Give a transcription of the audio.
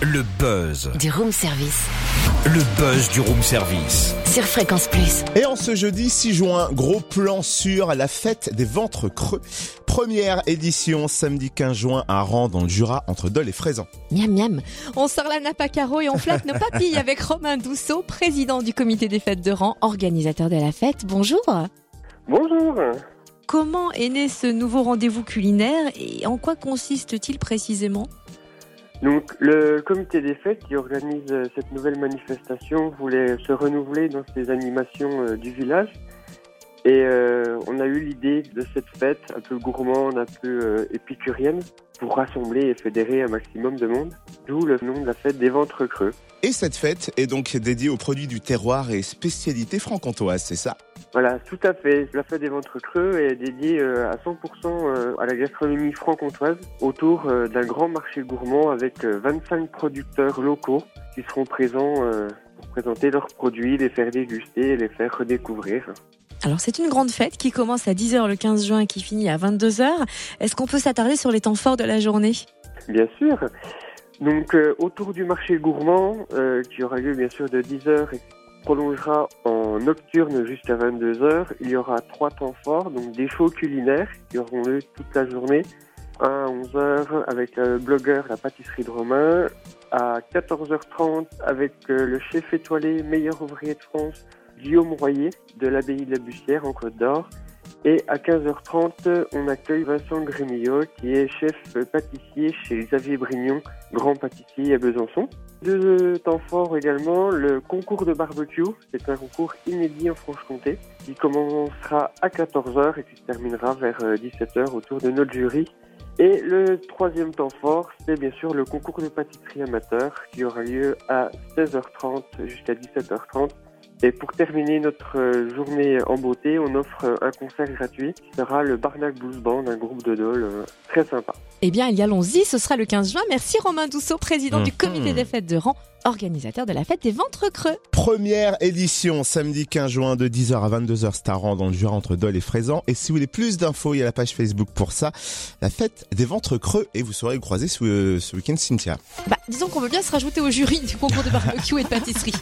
Le buzz. Du room service. Le buzz du room service. Sur Fréquence Plus. Et en ce jeudi 6 juin, gros plan sur la fête des ventres creux. Première édition samedi 15 juin à Rang dans le Jura entre Dole et Fraisan. Miam miam. On sort la nappe à carreaux et on flatte nos papilles avec Romain Dousseau, président du comité des fêtes de Rang, organisateur de la fête. Bonjour. Bonjour. Comment est né ce nouveau rendez-vous culinaire et en quoi consiste-t-il précisément? Donc, le comité des fêtes qui organise euh, cette nouvelle manifestation voulait se renouveler dans ses animations euh, du village. Et euh, on a eu l'idée de cette fête un peu gourmande, un peu épicurienne, pour rassembler et fédérer un maximum de monde. D'où le nom de la fête des ventres creux. Et cette fête est donc dédiée aux produits du terroir et spécialités franc-comtoises, c'est ça? Voilà, tout à fait. La fête des ventres creux est dédiée euh, à 100% euh, à la gastronomie franc-comtoise autour euh, d'un grand marché gourmand avec euh, 25 producteurs locaux qui seront présents pour présenter leurs produits, les faire déguster et les faire redécouvrir. Alors c'est une grande fête qui commence à 10h le 15 juin et qui finit à 22h. Est-ce qu'on peut s'attarder sur les temps forts de la journée? Bien sûr. Donc euh, autour du marché gourmand, euh, qui aura lieu bien sûr de 10h et qui prolongera en nocturne jusqu'à 22h, il y aura trois temps forts, donc des shows culinaires qui auront lieu toute la journée. Un à 11h avec le blogueur La Pâtisserie de Romain, à 14h30 avec euh, le chef étoilé meilleur ouvrier de France Guillaume Royer de l'abbaye de la Bussière en Côte d'Or. Et à 15h30, on accueille Vincent Grémillot, qui est chef pâtissier chez Xavier Brignon, grand pâtissier à Besançon. Deux temps forts également, le concours de barbecue. C'est un concours inédit en Franche-Comté, qui commencera à 14h et qui se terminera vers 17h autour de notre jury. Et le troisième temps fort, c'est bien sûr le concours de pâtisserie amateur, qui aura lieu à 16h30 jusqu'à 17h30. Et pour terminer notre euh, journée en beauté, on offre euh, un concert gratuit qui sera le Barnac Blues Band, un groupe de dol euh, très sympa. Eh bien, y allons-y, ce sera le 15 juin. Merci Romain Dousseau, président du Mhm. comité des fêtes de Rang, organisateur de la fête des ventres creux. Première édition samedi 15 juin de 10h à 22h, c'est à Rang dans le Jura entre Dole et Fraisan. Et si vous voulez plus d'infos, il y a la page Facebook pour ça. La fête des ventres creux et vous saurez croiser ce, ce week-end Cynthia. Bah, disons qu'on veut bien se rajouter au jury du concours de barbecue et de pâtisserie.